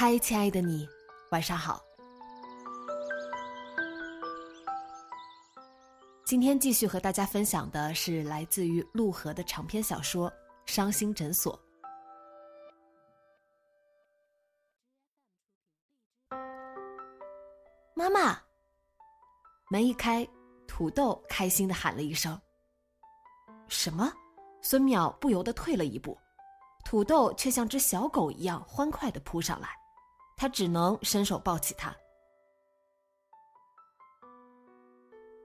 嗨，亲爱的你，晚上好。今天继续和大家分享的是来自于陆河的长篇小说《伤心诊所》。妈妈，门一开，土豆开心的喊了一声：“什么？”孙淼不由得退了一步，土豆却像只小狗一样欢快的扑上来。他只能伸手抱起他。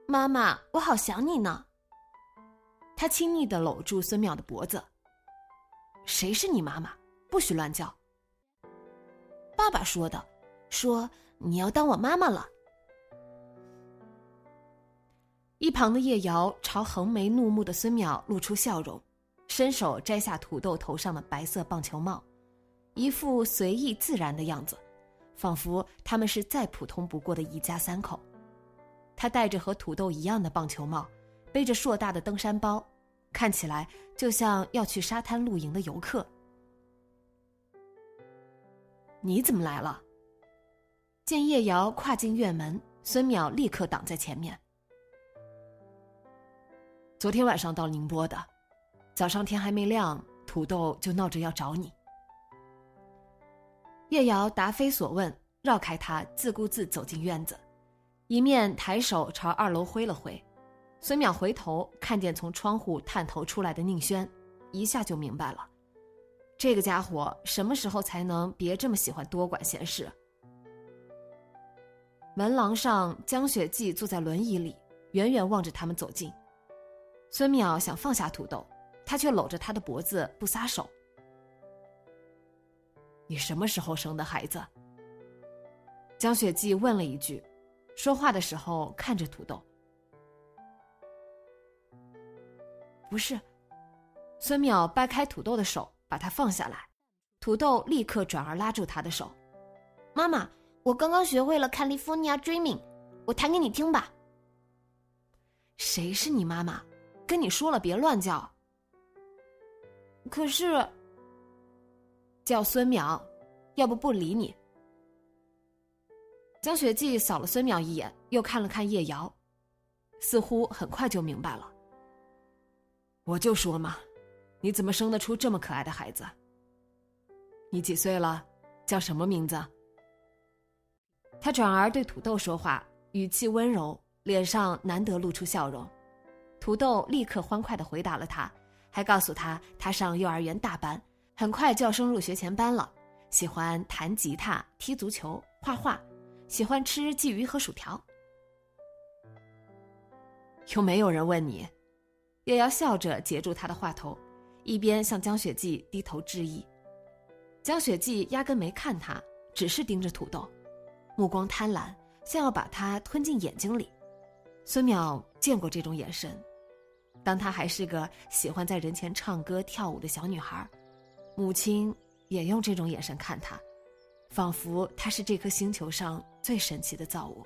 妈妈，我好想你呢。他亲昵的搂住孙淼的脖子。谁是你妈妈？不许乱叫。爸爸说的，说你要当我妈妈了。一旁的叶瑶朝横眉怒目的孙淼露出笑容，伸手摘下土豆头上的白色棒球帽，一副随意自然的样子。仿佛他们是再普通不过的一家三口。他戴着和土豆一样的棒球帽，背着硕大的登山包，看起来就像要去沙滩露营的游客。你怎么来了？见叶瑶跨进院门，孙淼立刻挡在前面。昨天晚上到宁波的，早上天还没亮，土豆就闹着要找你。叶瑶答非所问，绕开他，自顾自走进院子，一面抬手朝二楼挥了挥。孙淼回头看见从窗户探头出来的宁轩，一下就明白了，这个家伙什么时候才能别这么喜欢多管闲事？门廊上，江雪霁坐在轮椅里，远远望着他们走近。孙淼想放下土豆，他却搂着他的脖子不撒手。你什么时候生的孩子？江雪季问了一句，说话的时候看着土豆。不是，孙淼掰开土豆的手，把他放下来。土豆立刻转而拉住他的手。妈妈，我刚刚学会了《California Dreaming》，我弹给你听吧。谁是你妈妈？跟你说了别乱叫。可是。叫孙淼，要不不理你。江雪霁扫了孙淼一眼，又看了看叶瑶，似乎很快就明白了。我就说嘛，你怎么生得出这么可爱的孩子？你几岁了？叫什么名字？他转而对土豆说话，语气温柔，脸上难得露出笑容。土豆立刻欢快的回答了他，还告诉他他上幼儿园大班。很快就要升入学前班了，喜欢弹吉他、踢足球、画画，喜欢吃鲫鱼和薯条。有没有人问你？叶瑶笑着截住他的话头，一边向江雪霁低头致意。江雪霁压根没看他，只是盯着土豆，目光贪婪，像要把他吞进眼睛里。孙淼见过这种眼神，当她还是个喜欢在人前唱歌跳舞的小女孩。母亲也用这种眼神看他，仿佛他是这颗星球上最神奇的造物。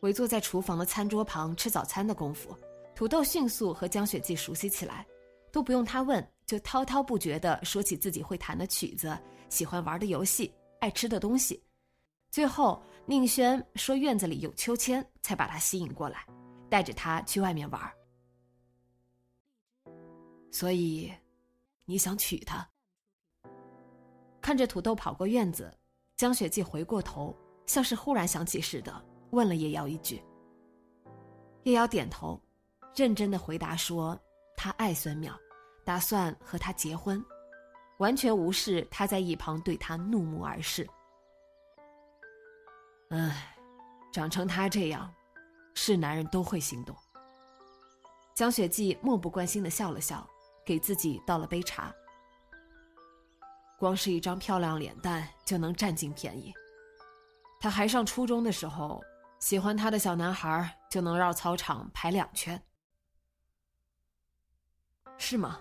围坐在厨房的餐桌旁吃早餐的功夫，土豆迅速和江雪霁熟悉起来，都不用他问，就滔滔不绝地说起自己会弹的曲子、喜欢玩的游戏、爱吃的东西。最后，宁轩说院子里有秋千，才把他吸引过来，带着他去外面玩。所以。你想娶她？看着土豆跑过院子，江雪霁回过头，像是忽然想起似的，问了叶瑶一句。叶瑶点头，认真的回答说：“他爱孙淼，打算和他结婚，完全无视他在一旁对他怒目而视。”唉，长成他这样，是男人都会心动。江雪霁漠不关心的笑了笑，给自己倒了杯茶。光是一张漂亮脸蛋就能占尽便宜。他还上初中的时候，喜欢他的小男孩就能绕操场排两圈。是吗？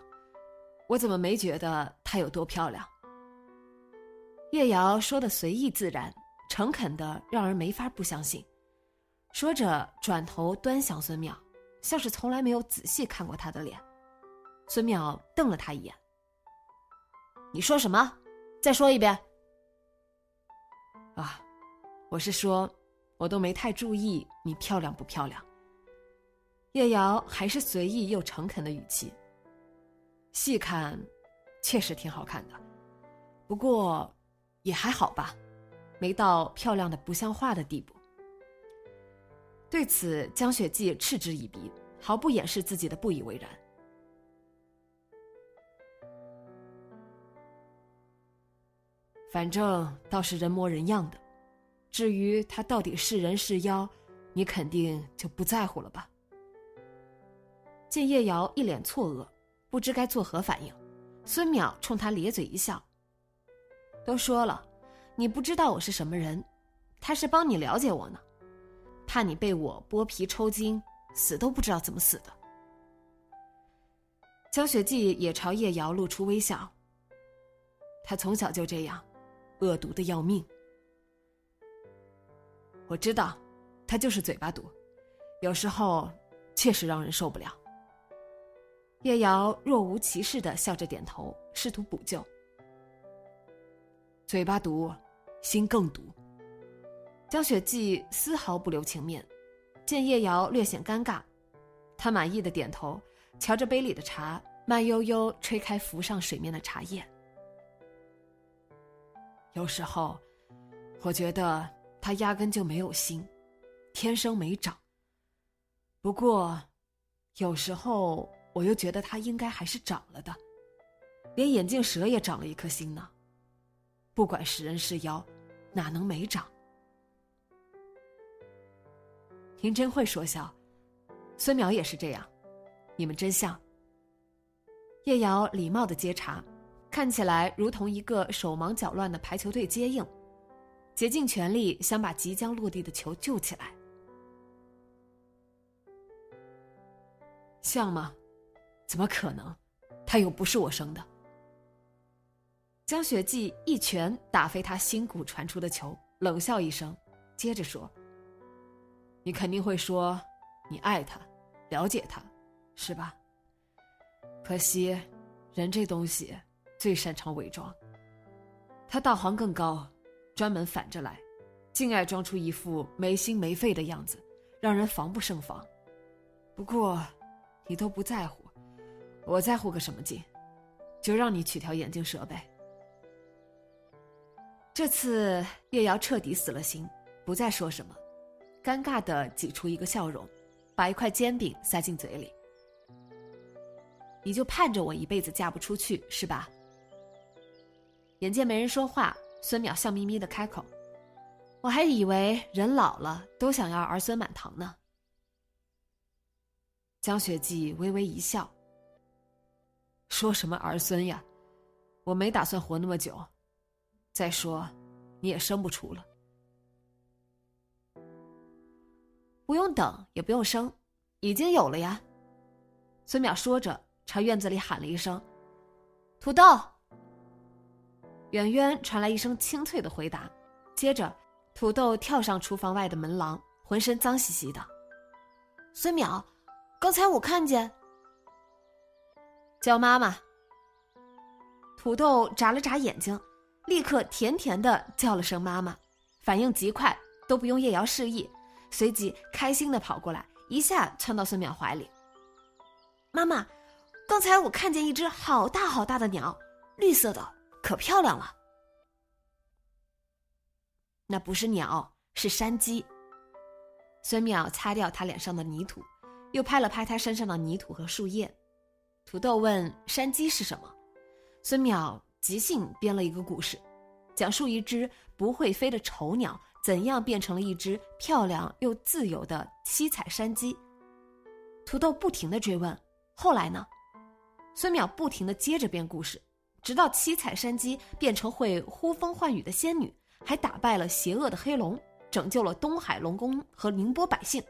我怎么没觉得她有多漂亮？叶瑶说的随意自然，诚恳的让人没法不相信。说着，转头端详孙淼，像是从来没有仔细看过他的脸。孙淼瞪了他一眼。你说什么？再说一遍。啊，我是说，我都没太注意你漂亮不漂亮。叶瑶还是随意又诚恳的语气。细看，确实挺好看的，不过也还好吧，没到漂亮的不像话的地步。对此，江雪霁嗤之以鼻，毫不掩饰自己的不以为然。反正倒是人模人样的，至于他到底是人是妖，你肯定就不在乎了吧？见叶瑶一脸错愕，不知该作何反应，孙淼冲他咧嘴一笑。都说了，你不知道我是什么人，他是帮你了解我呢，怕你被我剥皮抽筋，死都不知道怎么死的。江雪霁也朝叶瑶露出微笑。他从小就这样。恶毒的要命，我知道，他就是嘴巴毒，有时候确实让人受不了。叶瑶若无其事的笑着点头，试图补救。嘴巴毒，心更毒。江雪霁丝毫不留情面，见叶瑶略显尴尬，他满意的点头，瞧着杯里的茶，慢悠悠吹开浮上水面的茶叶。有时候，我觉得他压根就没有心，天生没长。不过，有时候我又觉得他应该还是长了的，连眼镜蛇也长了一颗心呢。不管是人是妖，哪能没长？您真会说笑，孙淼也是这样，你们真像。叶瑶礼貌的接茬。看起来如同一个手忙脚乱的排球队接应，竭尽全力想把即将落地的球救起来。像吗？怎么可能？他又不是我生的。江雪霁一拳打飞他心骨传出的球，冷笑一声，接着说：“你肯定会说，你爱他，了解他，是吧？可惜，人这东西……”最擅长伪装，他道行更高，专门反着来，竟爱装出一副没心没肺的样子，让人防不胜防。不过，你都不在乎，我在乎个什么劲？就让你取条眼镜蛇呗。这次叶瑶彻底死了心，不再说什么，尴尬的挤出一个笑容，把一块煎饼塞进嘴里。你就盼着我一辈子嫁不出去是吧？眼见没人说话，孙淼笑眯眯的开口：“我还以为人老了都想要儿孙满堂呢。”江雪霁微微一笑：“说什么儿孙呀，我没打算活那么久。再说，你也生不出了。不用等，也不用生，已经有了呀。”孙淼说着，朝院子里喊了一声：“土豆。”远远传来一声清脆的回答，接着，土豆跳上厨房外的门廊，浑身脏兮兮的。孙淼，刚才我看见。叫妈妈。土豆眨了眨眼睛，立刻甜甜的叫了声妈妈，反应极快，都不用叶瑶示意，随即开心的跑过来，一下窜到孙淼怀里。妈妈，刚才我看见一只好大好大的鸟，绿色的。可漂亮了，那不是鸟，是山鸡。孙淼擦掉他脸上的泥土，又拍了拍他身上的泥土和树叶。土豆问：“山鸡是什么？”孙淼即兴编了一个故事，讲述一只不会飞的丑鸟怎样变成了一只漂亮又自由的七彩山鸡。土豆不停的追问：“后来呢？”孙淼不停的接着编故事，直到七彩山鸡变成会呼风唤雨的仙女，还打败了邪恶的黑龙，拯救了东海龙宫和宁波百姓。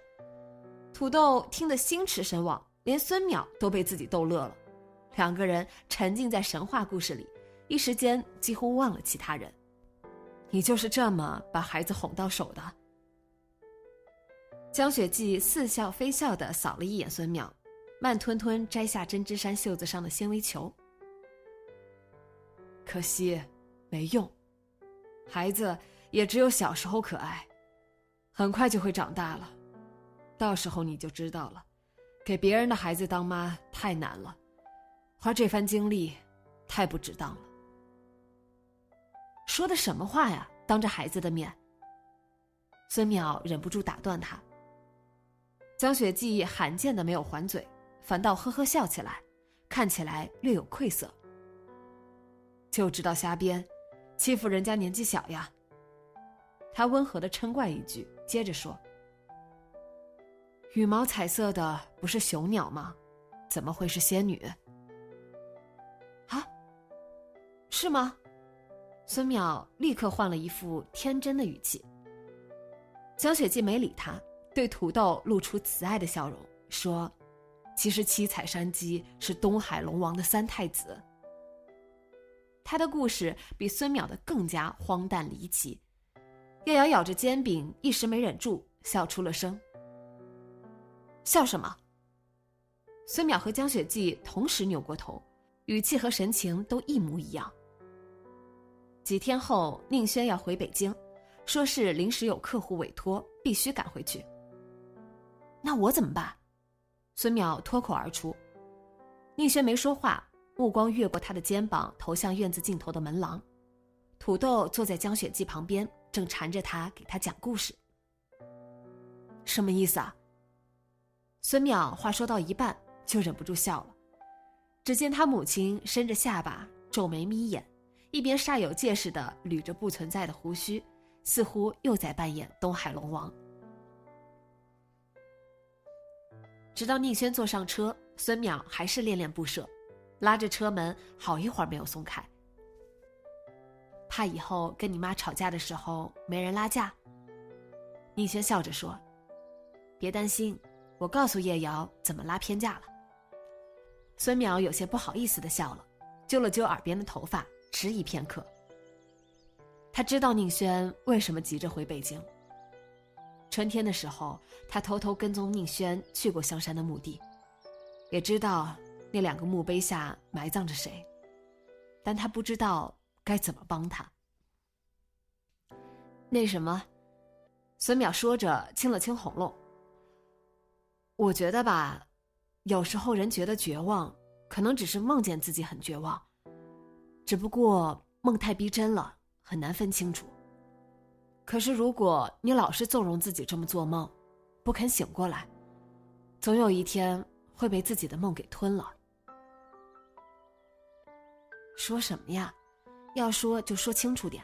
土豆听得心驰神往，连孙淼都被自己逗乐了。两个人沉浸在神话故事里，一时间几乎忘了其他人。你就是这么把孩子哄到手的。江雪霁似笑非笑的扫了一眼孙淼，慢吞吞摘下针织衫袖子上的纤维球。可惜，没用。孩子也只有小时候可爱，很快就会长大了，到时候你就知道了，给别人的孩子当妈太难了。花这番精力，太不值当了。说的什么话呀？当着孩子的面。孙淼忍不住打断他。江雪季罕见的没有还嘴，反倒呵呵笑起来，看起来略有愧色。就知道瞎编，欺负人家年纪小呀。他温和的嗔怪一句，接着说：“羽毛彩色的不是雄鸟吗？怎么会是仙女？”啊是吗？孙淼立刻换了一副天真的语气。江雪霁没理他，对土豆露出慈爱的笑容，说：“其实七彩山鸡是东海龙王的三太子。”他的故事比孙淼的更加荒诞离奇。叶瑶咬着煎饼，一时没忍住，笑出了声。笑什么？孙淼和江雪霁同时扭过头，语气和神情都一模一样。几天后，宁轩要回北京，说是临时有客户委托，必须赶回去。那我怎么办？孙淼脱口而出。宁轩没说话，目光越过他的肩膀，投向院子尽头的门廊。土豆坐在江雪季旁边，正缠着他给他讲故事。什么意思啊？孙淼话说到一半，就忍不住笑了。只见他母亲伸着下巴，皱眉眯眼。一边煞有介事的捋着不存在的胡须，似乎又在扮演东海龙王。直到宁轩坐上车，孙淼还是恋恋不舍，拉着车门好一会儿没有松开。怕以后跟你妈吵架的时候没人拉架。宁轩笑着说：“别担心，我告诉叶瑶怎么拉偏架了。”孙淼有些不好意思的笑了，揪了揪耳边的头发。迟疑片刻，他知道宁轩为什么急着回北京。春天的时候，他偷偷跟踪宁轩去过香山的墓地，也知道那两个墓碑下埋葬着谁，但他不知道该怎么帮他。那什么，孙淼说着，清了清喉咙。我觉得吧，有时候人觉得绝望，可能只是梦见自己很绝望。只不过梦太逼真了，很难分清楚。可是如果你老是纵容自己这么做梦，不肯醒过来，总有一天会被自己的梦给吞了。说什么呀？要说就说清楚点。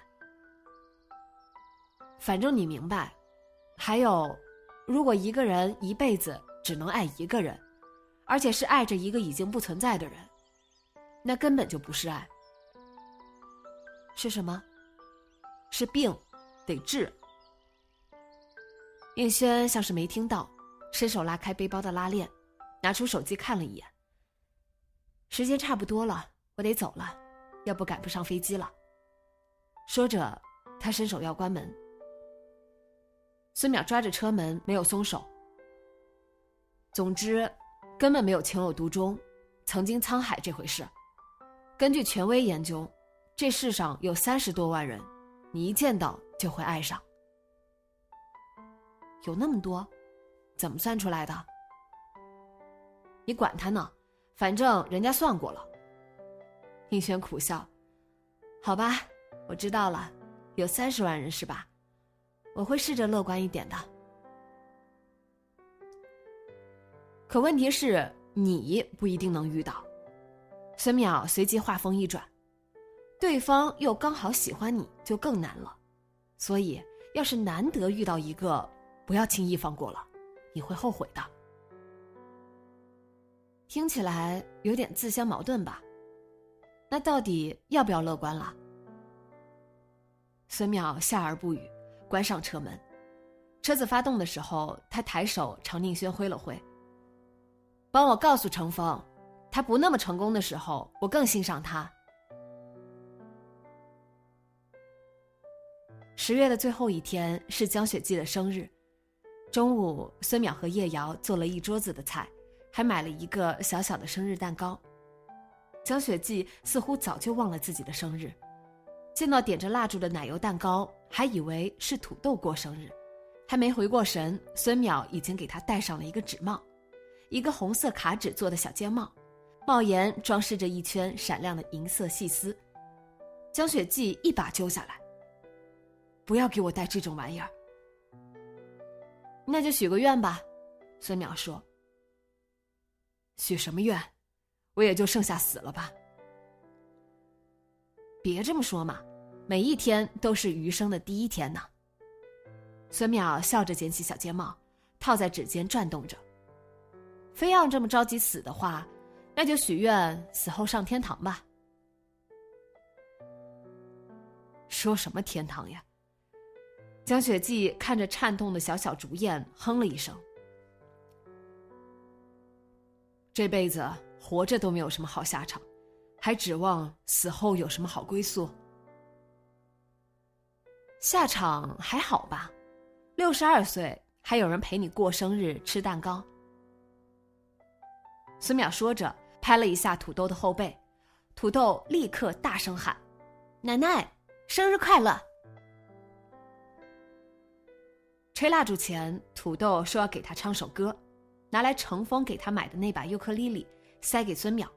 反正你明白。还有，如果一个人一辈子只能爱一个人，而且是爱着一个已经不存在的人，那根本就不是爱。是什么？是病，得治。叶轩像是没听到，伸手拉开背包的拉链，拿出手机看了一眼。时间差不多了，我得走了，要不赶不上飞机了。说着，他伸手要关门。孙淼抓着车门没有松手。总之，根本没有情有独钟，曾经沧海这回事。根据权威研究。这世上有三十多万人，你一见到就会爱上。有那么多，怎么算出来的？你管他呢，反正人家算过了。宁轩苦笑，好吧，我知道了，有三十万人是吧？我会试着乐观一点的。可问题是，你不一定能遇到。孙淼随即话锋一转，对方又刚好喜欢你，就更难了。所以，要是难得遇到一个，不要轻易放过了，你会后悔的。听起来有点自相矛盾吧？那到底要不要乐观了？孙淼笑而不语，关上车门。车子发动的时候，他抬手朝宁轩挥了挥。帮我告诉程峰，他不那么成功的时候，我更欣赏他。十月的最后一天是江雪季的生日，中午孙淼和叶瑶做了一桌子的菜，还买了一个小小的生日蛋糕。江雪霁似乎早就忘了自己的生日，见到点着蜡烛的奶油蛋糕，还以为是土豆过生日，还没回过神，孙淼已经给他戴上了一个纸帽。一个红色卡纸做的小尖帽，帽檐装饰着一圈闪亮的银色细丝。江雪霁一把揪下来：“不要给我戴这种玩意儿。”那就许个愿吧，孙淼说。许什么愿？我也就剩下死了吧。别这么说嘛，每一天都是余生的第一天呢。孙淼笑着捡起小尖帽，套在指尖转动着。非要这么着急死的话，那就许愿死后上天堂吧。说什么天堂呀？江雪霁看着颤动的小小竹燕，哼了一声。这辈子活着都没有什么好下场，还指望死后有什么好归宿？下场还好吧？六十二岁还有人陪你过生日、吃蛋糕。孙淼说着，拍了一下土豆的后背，土豆立刻大声喊：“奶奶，生日快乐！”吹蜡烛前，土豆说要给他唱首歌，拿来程峰给他买的那把尤克里里，塞给孙淼，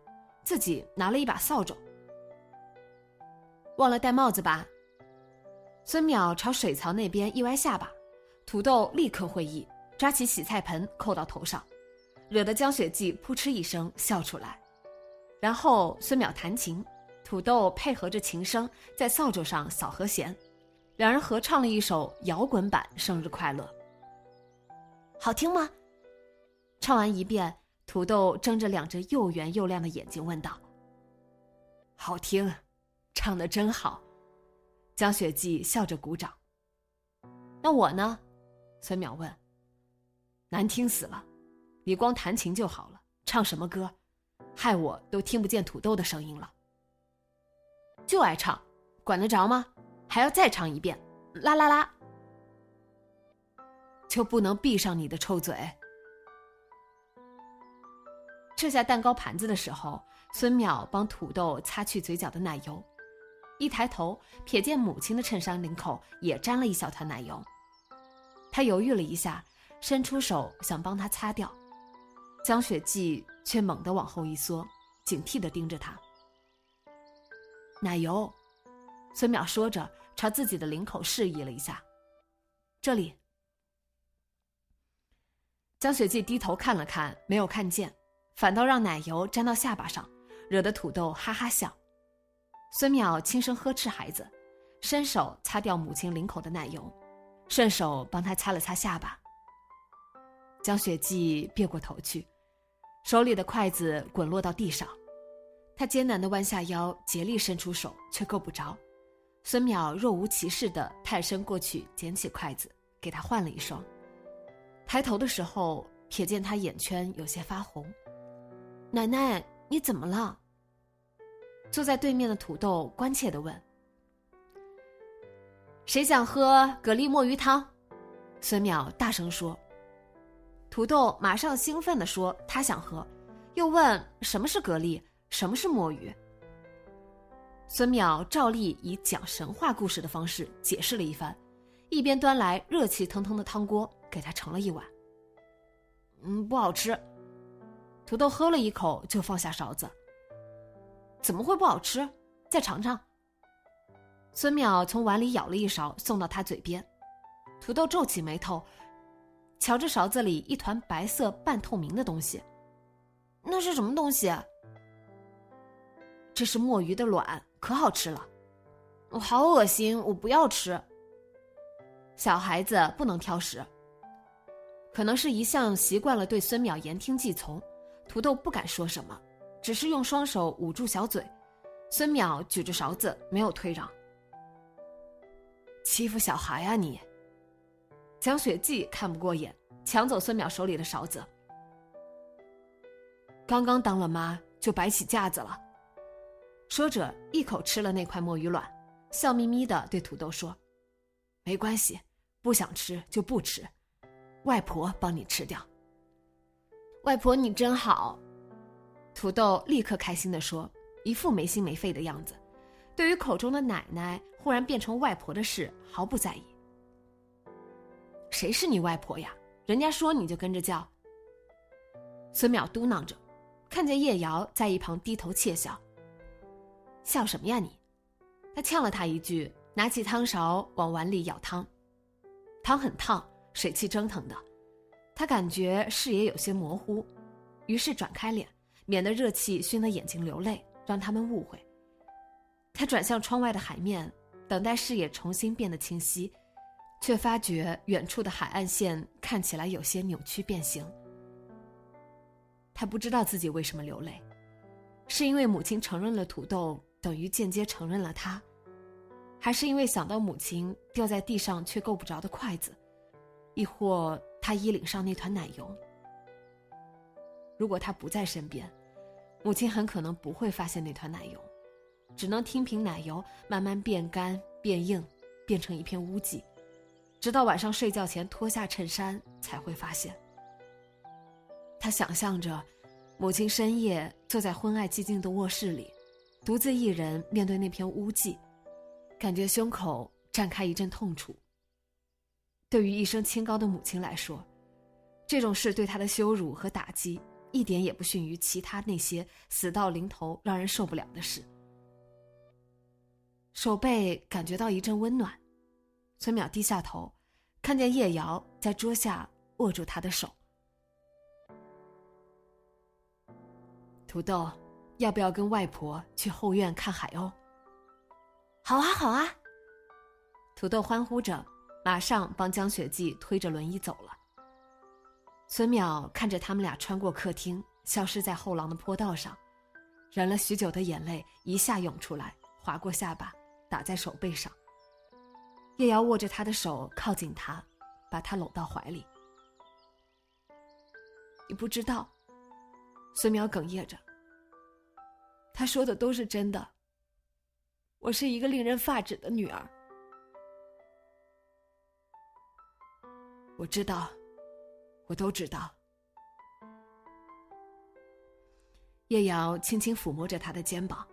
自己拿了一把扫帚。忘了戴帽子吧？孙淼朝水槽那边一歪下巴，土豆立刻会意，抓起洗菜盆扣到头上。惹得江雪霁扑哧一声笑出来，然后孙淼弹琴，土豆配合着琴声在扫帚上扫和弦，两人合唱了一首摇滚版《生日快乐》。好听吗？唱完一遍，土豆睁着两只又圆又亮的眼睛问道：“好听，唱的真好。”江雪霁笑着鼓掌。那我呢？孙淼问。难听死了。你光弹琴就好了，唱什么歌，害我都听不见土豆的声音了。就爱唱，管得着吗？还要再唱一遍，啦啦啦！就不能闭上你的臭嘴？撤下蛋糕盘子的时候，孙淼帮土豆擦去嘴角的奶油，一抬头瞥见母亲的衬衫领口也沾了一小团奶油，他犹豫了一下，伸出手想帮他擦掉。江雪霁却猛地往后一缩，警惕地盯着他。奶油，孙淼说着，朝自己的领口示意了一下：“这里。”江雪霁低头看了看，没有看见，反倒让奶油沾到下巴上，惹得土豆哈哈笑。孙淼轻声呵斥孩子，伸手擦掉母亲领口的奶油，顺手帮他擦了擦下巴。江雪霁别过头去。手里的筷子滚落到地上，他艰难地弯下腰，竭力伸出手，却够不着。孙淼若无其事地探身过去，捡起筷子，给他换了一双。抬头的时候，瞥见他眼圈有些发红。奶奶，你怎么了？坐在对面的土豆关切地问。谁想喝蛤蜊墨鱼汤？孙淼大声说。土豆马上兴奋地说：“他想喝。”又问：“什么是蛤蜊？什么是墨鱼？”孙淼照例以讲神话故事的方式解释了一番，一边端来热气腾腾的汤锅给他盛了一碗。嗯，不好吃。土豆喝了一口就放下勺子。怎么会不好吃？再尝尝。孙淼从碗里舀了一勺送到他嘴边，土豆皱起眉头。瞧着勺子里一团白色半透明的东西，那是什么东西？这是墨鱼的卵，可好吃了。我好恶心，我不要吃。小孩子不能挑食。可能是一向习惯了对孙淼言听计从，土豆不敢说什么，只是用双手捂住小嘴。孙淼举着勺子，没有退让。欺负小孩啊你！蒋雪季看不过眼，抢走孙淼手里的勺子。刚刚当了妈就摆起架子了。说着，一口吃了那块墨鱼卵，笑眯眯的对土豆说：“没关系，不想吃就不吃。”外婆帮你吃掉。外婆你真好，土豆立刻开心的说，一副没心没肺的样子，对于口中的奶奶忽然变成外婆的事毫不在意。谁是你外婆呀？人家说你就跟着叫。孙淼嘟囔着，看见叶瑶在一旁低头窃笑。笑什么呀你？他呛了他一句，拿起汤勺往碗里舀汤，汤很烫。水汽蒸腾的，他感觉视野有些模糊，于是转开脸，免得热气熏得眼睛流泪，让他们误会。他转向窗外的海面，等待视野重新变得清晰，却发觉远处的海岸线看起来有些扭曲变形。他不知道自己为什么流泪，是因为母亲承认了土豆，等于间接承认了他，还是因为想到母亲掉在地上却够不着的筷子？亦或他衣领上那团奶油，如果他不在身边，母亲很可能不会发现那团奶油，只能听凭奶油慢慢变干、变硬，变成一片污迹，直到晚上睡觉前脱下衬衫才会发现。他想象着，母亲深夜坐在昏暗寂静的卧室里，独自一人面对那片污迹，感觉胸口绽开一阵痛楚。对于一生清高的母亲来说，这种事对她的羞辱和打击一点也不逊于其他那些死到临头让人受不了的事。手背感觉到一阵温暖，孙淼低下头，看见叶瑶在桌下握住他的手。土豆，要不要跟外婆去后院看海鸥？好啊，好啊！土豆欢呼着。马上帮江雪霁推着轮椅走了。孙淼看着他们俩穿过客厅，消失在后廊的坡道上，忍了许久的眼泪一下涌出来，划过下巴，打在手背上。叶瑶握着他的手靠近他，把他搂到怀里。你不知道，孙淼哽咽着。他说的都是真的。我是一个令人发指的女儿。我知道，我都知道。叶瑶轻轻抚摸着他的肩膀，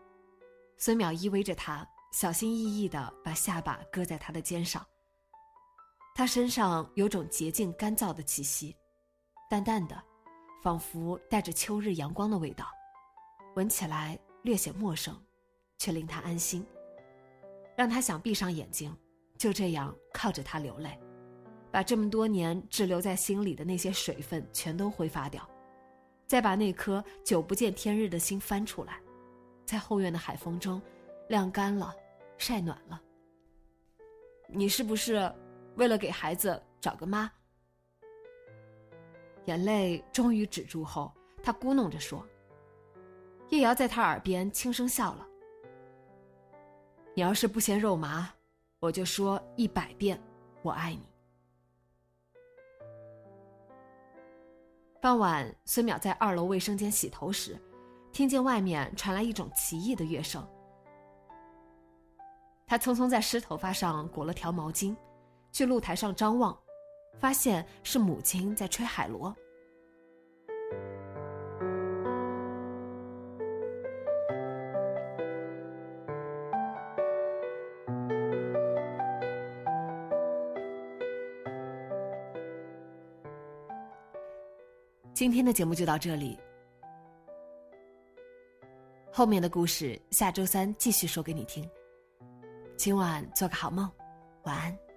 孙淼依偎着他，小心翼翼的把下巴搁在他的肩上。他身上有种洁净干燥的气息，淡淡的，仿佛带着秋日阳光的味道，闻起来略显陌生，却令他安心，让他想闭上眼睛，就这样靠着他流泪。把这么多年滞留在心里的那些水分全都挥发掉，再把那颗久不见天日的心翻出来，在后院的海风中晾干了，晒暖了。你是不是为了给孩子找个妈？眼泪终于止住后，他咕哝着说：“叶瑶在他耳边轻声笑了。你要是不嫌肉麻，我就说一百遍，我爱你。”傍晚，孙淼在二楼卫生间洗头时，听见外面传来一种奇异的乐声。他匆匆在湿头发上裹了条毛巾，去露台上张望，发现是母亲在吹海螺。今天的节目就到这里，后面的故事下周三继续说给你听。今晚做个好梦，晚安。